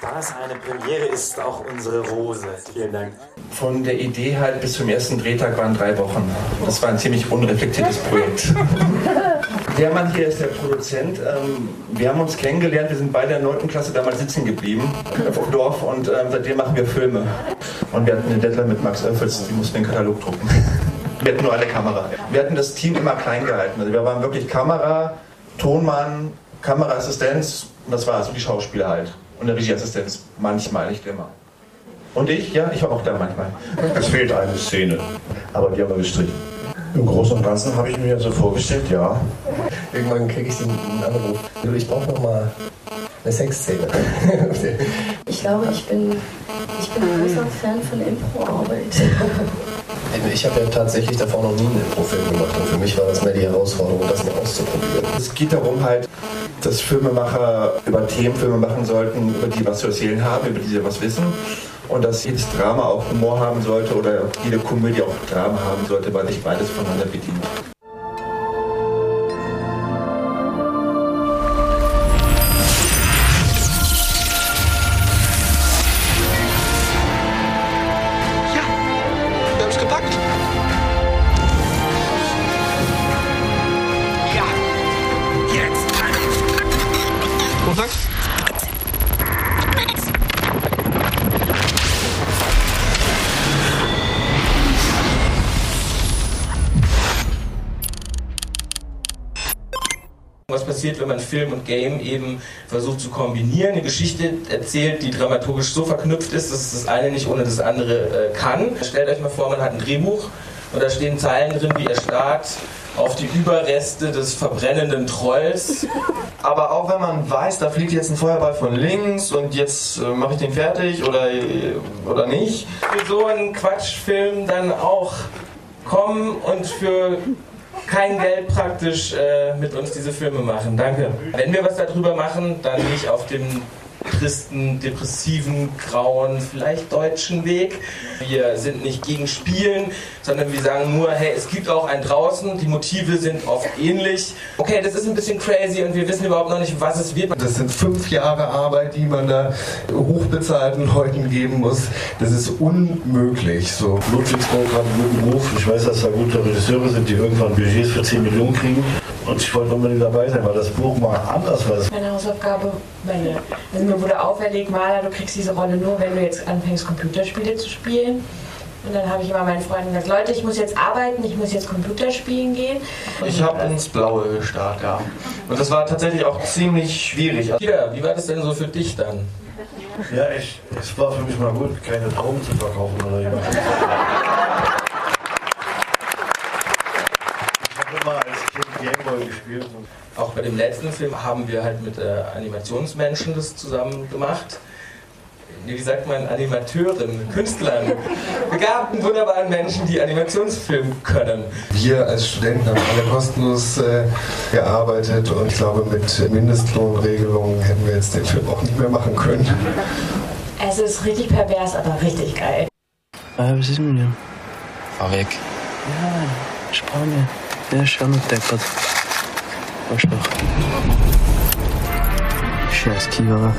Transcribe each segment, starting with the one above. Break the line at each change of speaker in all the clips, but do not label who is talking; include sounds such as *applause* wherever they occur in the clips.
Da es eine Premiere ist, auch unsere Rose. Vielen Dank.
Von der Idee halt bis zum ersten Drehtag waren drei Wochen. Das war ein ziemlich unreflektiertes Projekt. *laughs* Der Mann hier ist der Produzent. Ähm, wir haben uns kennengelernt, wir sind beide in der 9. Klasse damals sitzen geblieben auf dem Dorf und ähm, seitdem machen wir Filme. Und wir hatten eine Deadline mit Max Oeffels, die mussten den Katalog drucken. *laughs* Wir hatten nur eine Kamera. Wir hatten das Team immer klein gehalten. Also wir waren wirklich Kamera, Tonmann, Kameraassistenz und das war also die Schauspieler halt. Und eine Regieassistenz, manchmal, nicht immer. Und ich, ja, ich war auch da manchmal.
Es fehlt eine Szene, aber die haben wir gestrichen. Im Großen und Ganzen habe ich mir so vorgestellt, ja.
Irgendwann kriege ich den Anruf. Ich brauche noch mal eine Sexszene. *laughs*
ich glaube, ich bin, ich bin ein großer Fan von Impro-Arbeit.
Ich habe ja tatsächlich davor noch nie einen Impro-Film gemacht und für mich war das mehr die Herausforderung, das mal auszuprobieren.
Es geht darum halt, dass Filmemacher über Themen Filme machen sollten, über die was zu erzählen haben, über die sie was wissen. Und dass jedes Drama auch Humor haben sollte oder jede Komödie auch Drama haben sollte, weil sich beides voneinander bedient.
Passiert, wenn man Film und Game eben versucht zu kombinieren, eine Geschichte erzählt, die dramaturgisch so verknüpft ist, dass das eine nicht ohne das andere äh, kann. Stellt euch mal vor, man hat ein Drehbuch und da stehen Zeilen drin, wie er starrt auf die Überreste des verbrennenden Trolls. *laughs*
Aber auch wenn man weiß, da fliegt jetzt ein Feuerball von links und jetzt äh, mache ich den fertig oder, oder nicht.
Für so einen Quatschfilm dann auch kommen und für kein Geld praktisch äh, mit uns diese Filme machen. Danke. Wenn wir was darüber machen, dann nicht auf dem tristen, depressiven, grauen, vielleicht deutschen Weg. Wir sind nicht gegen Spielen, sondern wir sagen nur, hey, es gibt auch ein draußen, die Motive sind oft ähnlich. Okay, das ist ein bisschen crazy und wir wissen überhaupt noch nicht, was es wird.
Das sind fünf Jahre Arbeit, die man da hochbezahlten Leuten geben muss. Das ist unmöglich. So.
Ludwigsburg hat einen guten Ruf. Ich weiß, dass da gute Regisseure sind, die irgendwann Budgets für 10 Millionen kriegen. Und ich wollte unbedingt dabei sein, weil das Buch mal anders war.
Meine Hausaufgabe, meine, also mir wurde auferlegt, Maler, du kriegst diese Rolle nur, wenn du jetzt anfängst, Computerspiele zu spielen. Und dann habe ich immer meinen Freunden gesagt, Leute, ich muss jetzt arbeiten, ich muss jetzt Computerspielen gehen.
Und ich habe ins Blaue gestartet, ja. Und das war tatsächlich auch ziemlich schwierig.
Peter, wie war das denn so für dich dann?
Ja, ich, es war für mich mal gut, keine Trauben zu verkaufen oder jemand. *laughs* gespielt.
Auch bei dem letzten Film haben wir halt mit äh, Animationsmenschen das zusammen gemacht. Wie sagt man, Animateuren, Künstlern, *laughs* begabten, wunderbaren Menschen, die Animationsfilmen können.
Wir als Studenten haben alle kostenlos äh, gearbeitet und ich glaube, mit Mindestlohnregelungen hätten wir jetzt den Film auch nicht mehr machen können.
Es ist richtig pervers, aber richtig geil.
Äh, was ist mit dir?
Fahr weg.
Ja, Spanien. Der ist schon noch doch. Scheiß Kiewer.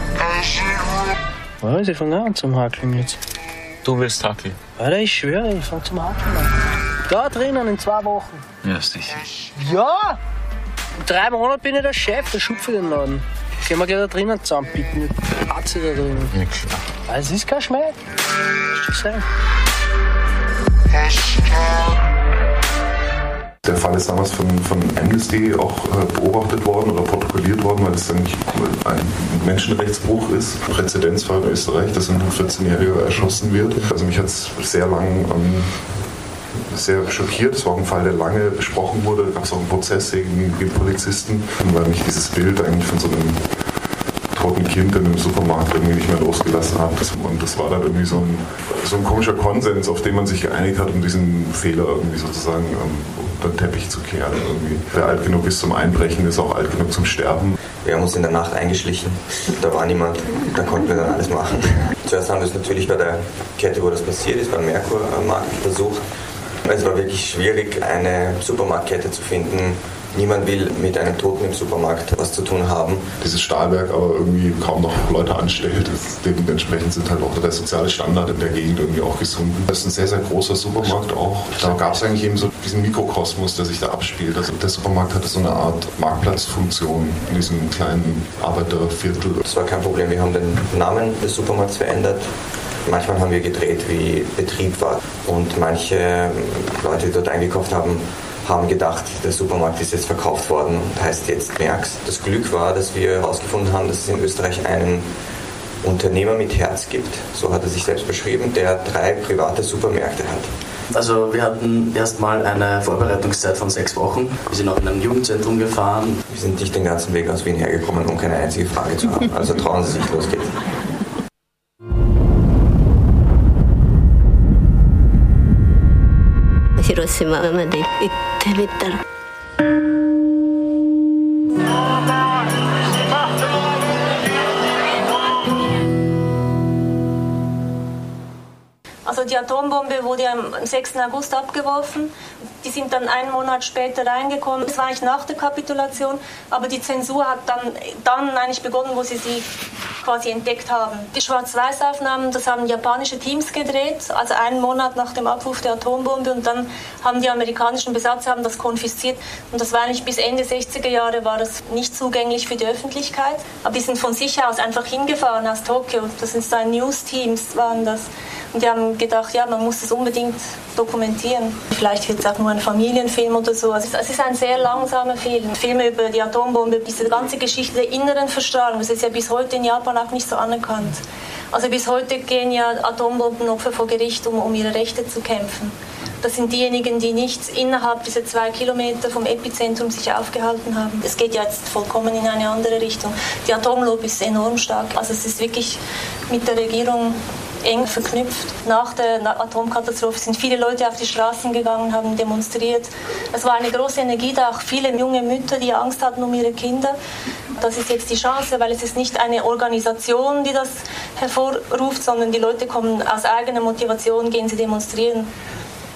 Was? Ich fange an zum Hakeln jetzt.
Du willst hackeln?
Alter, ich schwöre, ich fange zum Hakeln an. Da drinnen in zwei Wochen.
Ja, sicher.
Ja! In drei Monaten bin ich der Chef, der schupfe den Laden. Gehen wir gleich da drinnen zusammenbieten. Hat sie da drinnen.
Ja, klar.
Weil es ist kein Schmäh. Ist schon sein.
Der Fall ist damals von, von Amnesty auch äh, beobachtet worden oder protokolliert worden, weil es dann ein Menschenrechtsbruch ist. Präzedenzfall in Österreich, dass ein 14-Jähriger erschossen wird. Also mich hat es sehr lang ähm, sehr schockiert. Es war ein Fall, der lange besprochen wurde. Da gab es auch einen Prozess gegen, gegen Polizisten, weil mich dieses Bild eigentlich von so einem toten Kind in einem Supermarkt irgendwie nicht mehr losgelassen hat. Und das war dann irgendwie so ein, so ein komischer Konsens, auf den man sich geeinigt hat, um diesen Fehler irgendwie sozusagen ähm, unter den Teppich zu kehren. Irgendwie. Wer alt genug ist zum Einbrechen, ist auch alt genug zum Sterben.
Wir haben uns in der Nacht eingeschlichen, da war niemand, da konnten wir dann alles machen. Zuerst haben wir es natürlich bei der Kette, wo das passiert ist, beim Merkur-Markt versucht. Es war wirklich schwierig, eine Supermarktkette zu finden, Niemand will mit einem Toten im Supermarkt was zu tun haben.
Dieses Stahlwerk aber irgendwie kaum noch Leute anstellt. Dementsprechend sind halt auch der soziale Standard in der Gegend irgendwie auch gesunken. Das ist ein sehr, sehr großer Supermarkt auch. Da gab es eigentlich eben so diesen Mikrokosmos, der sich da abspielt. Also der Supermarkt hatte so eine Art Marktplatzfunktion in diesem kleinen Arbeiterviertel.
Das war kein Problem. Wir haben den Namen des Supermarkts verändert. Manchmal haben wir gedreht, wie Betrieb war. Und manche Leute, die dort eingekauft haben, haben gedacht, der Supermarkt ist jetzt verkauft worden und heißt jetzt Merks. Das Glück war, dass wir herausgefunden haben, dass es in Österreich einen Unternehmer mit Herz gibt, so hat er sich selbst beschrieben, der drei private Supermärkte hat.
Also wir hatten erstmal eine Vorbereitungszeit von sechs Wochen. Wir sind auch in ein Jugendzentrum gefahren.
Wir sind nicht den ganzen Weg aus Wien hergekommen, um keine einzige Frage zu haben. Also trauen Sie sich, los geht's.
広島まで行ってみたら。
Also die Atombombe wurde ja am 6. August abgeworfen. Die sind dann einen Monat später reingekommen. Das war eigentlich nach der Kapitulation, aber die Zensur hat dann, dann eigentlich begonnen, wo sie sie quasi entdeckt haben. Die Schwarz-Weiß-Aufnahmen, das haben japanische Teams gedreht, also einen Monat nach dem Abwurf der Atombombe und dann haben die amerikanischen Besatzer haben das konfisziert und das war eigentlich bis Ende 60er Jahre war das nicht zugänglich für die Öffentlichkeit. Aber die sind von sich aus einfach hingefahren aus Tokio. Das sind so News-Teams waren das. Und die haben gedacht, ja, man muss das unbedingt dokumentieren. Vielleicht wird es auch nur ein Familienfilm oder so. Also es ist ein sehr langsamer Film. Filme über die Atombombe, diese ganze Geschichte der inneren Verstrahlung, das ist ja bis heute in Japan auch nicht so anerkannt. Also bis heute gehen ja Atombombenopfer vor Gericht, um, um ihre Rechte zu kämpfen. Das sind diejenigen, die nicht innerhalb dieser zwei Kilometer vom Epizentrum sich aufgehalten haben. Es geht ja jetzt vollkommen in eine andere Richtung. Die Atomlobby ist enorm stark. Also es ist wirklich mit der Regierung eng verknüpft. Nach der Atomkatastrophe sind viele Leute auf die Straßen gegangen, haben demonstriert. Es war eine große Energie da, auch viele junge Mütter, die Angst hatten um ihre Kinder. Das ist jetzt die Chance, weil es ist nicht eine Organisation, die das hervorruft, sondern die Leute kommen aus eigener Motivation, gehen sie demonstrieren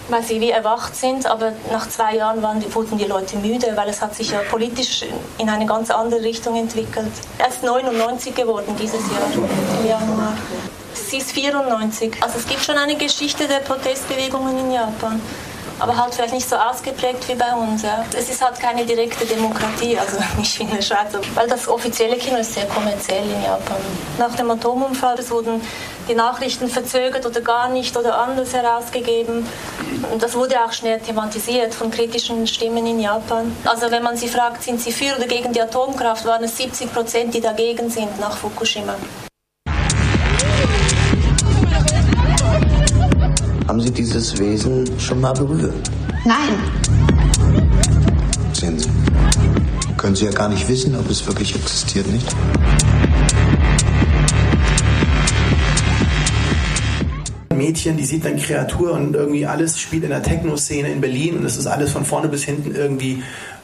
weil sie wie erwacht sind, aber nach zwei Jahren waren, wurden die Leute müde, weil es hat sich ja politisch in eine ganz andere Richtung entwickelt. Er ist 99 geworden dieses Jahr, im Januar. Sie ist 94. Also es gibt schon eine Geschichte der Protestbewegungen in Japan. Aber halt vielleicht nicht so ausgeprägt wie bei uns. Ja. Es ist halt keine direkte Demokratie, also *laughs* nicht wie in der Schweiz. Weil das offizielle Kino ist sehr kommerziell in Japan. Nach dem Atomunfall wurden die Nachrichten verzögert oder gar nicht oder anders herausgegeben. Und das wurde auch schnell thematisiert von kritischen Stimmen in Japan. Also wenn man sie fragt, sind sie für oder gegen die Atomkraft, waren es 70 Prozent, die dagegen sind nach Fukushima.
Haben Sie dieses Wesen schon mal berührt?
Nein.
Sehen Sie. Können Sie ja gar nicht wissen, ob es wirklich existiert, nicht?
Mädchen, die sieht dann Kreatur und irgendwie alles spielt in der Techno-Szene in Berlin und es ist alles von vorne bis hinten irgendwie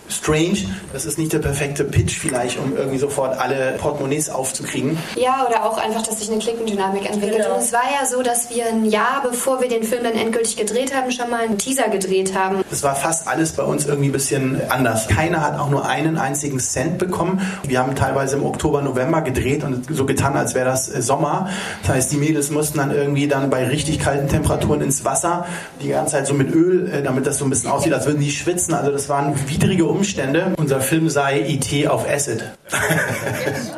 strange. Das ist nicht der perfekte Pitch vielleicht, um irgendwie sofort alle Portemonnaies aufzukriegen.
Ja, oder auch einfach, dass sich eine Klickendynamik entwickelt.
Genau.
Und es war ja so, dass wir ein Jahr, bevor wir den Film dann endgültig gedreht haben, schon mal einen Teaser gedreht haben.
Das war fast alles bei uns irgendwie ein bisschen anders. Keiner hat auch nur einen einzigen Cent bekommen. Wir haben teilweise im Oktober, November gedreht und so getan, als wäre das äh, Sommer. Das heißt, die Mädels mussten dann irgendwie dann bei richtig kalten Temperaturen ins Wasser, die ganze Zeit so mit Öl, äh, damit das so ein bisschen aussieht, als würden die schwitzen. Also das waren widrige Umstände. Unser Film sei IT auf Acid. *laughs*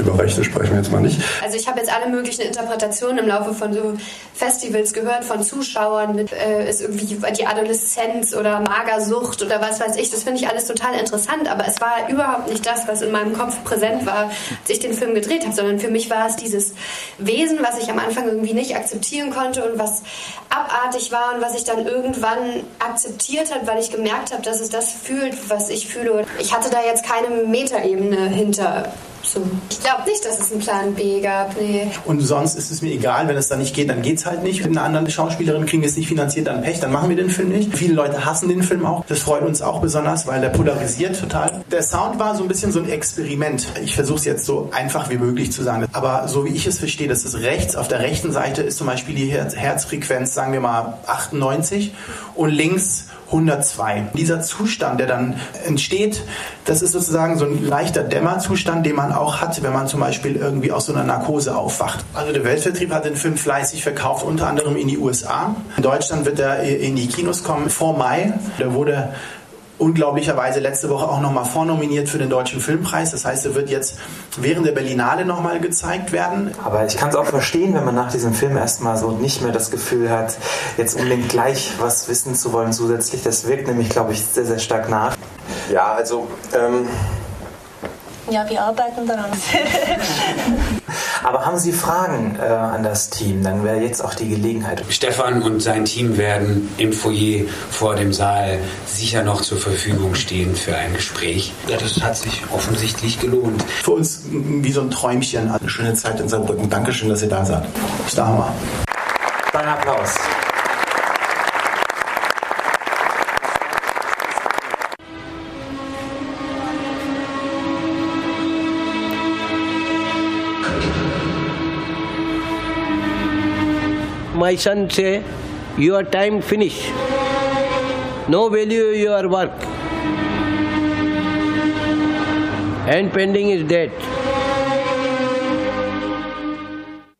Über Rechte sprechen wir jetzt mal nicht.
Also ich habe jetzt alle möglichen Interpretationen im Laufe von so Festivals gehört, von Zuschauern mit äh, ist irgendwie die Adoleszenz oder Magersucht oder was weiß ich. Das finde ich alles total interessant, aber es war überhaupt nicht das, was in meinem Kopf präsent war, als ich den Film gedreht habe, sondern für mich war es dieses Wesen, was ich am Anfang irgendwie nicht akzeptieren konnte und was abartig war und was ich dann irgendwann akzeptiert habe, weil ich gemerkt habe, dass es das fühlt, was ich fühle. Ich hatte da jetzt keine Metaebene hinter. So. Ich glaube nicht, dass es einen Plan B gab. Nee.
Und sonst ist es mir egal, wenn es dann nicht geht, dann geht es halt nicht. Wenn eine andere Schauspielerin kriegen es nicht finanziert, dann Pech, dann machen wir den Film nicht. Viele Leute hassen den Film auch. Das freut uns auch besonders, weil der polarisiert total. Der Sound war so ein bisschen so ein Experiment. Ich versuche es jetzt so einfach wie möglich zu sagen. Aber so wie ich es verstehe, dass es rechts, auf der rechten Seite ist zum Beispiel die Herz Herzfrequenz, sagen wir mal 98 und links 102. Dieser Zustand, der dann entsteht, das ist sozusagen so ein leichter Dämmerzustand, den man auch hat, wenn man zum Beispiel irgendwie aus so einer Narkose aufwacht. Also der Weltvertrieb hat den Film fleißig verkauft, unter anderem in die USA. In Deutschland wird er in die Kinos kommen vor Mai. Der wurde unglaublicherweise letzte Woche auch nochmal vornominiert für den Deutschen Filmpreis. Das heißt, er wird jetzt während der Berlinale nochmal gezeigt werden.
Aber ich kann es auch verstehen, wenn man nach diesem Film erstmal so nicht mehr das Gefühl hat, jetzt unbedingt gleich was wissen zu wollen zusätzlich. Das wirkt nämlich, glaube ich, sehr, sehr stark nach.
Ja, also ähm,
Ja, wir arbeiten daran. *laughs*
Aber haben Sie Fragen äh, an das Team? Dann wäre jetzt auch die Gelegenheit.
Stefan und sein Team werden im Foyer vor dem Saal sicher noch zur Verfügung stehen für ein Gespräch. Ja, das hat sich offensichtlich gelohnt.
Für uns wie so ein Träumchen.
Eine schöne Zeit in Saarbrücken. Dankeschön, dass ihr da seid.
Ist der Hammer.
Dein Applaus.
My son say, your time finish. No value your work. And pending is dead.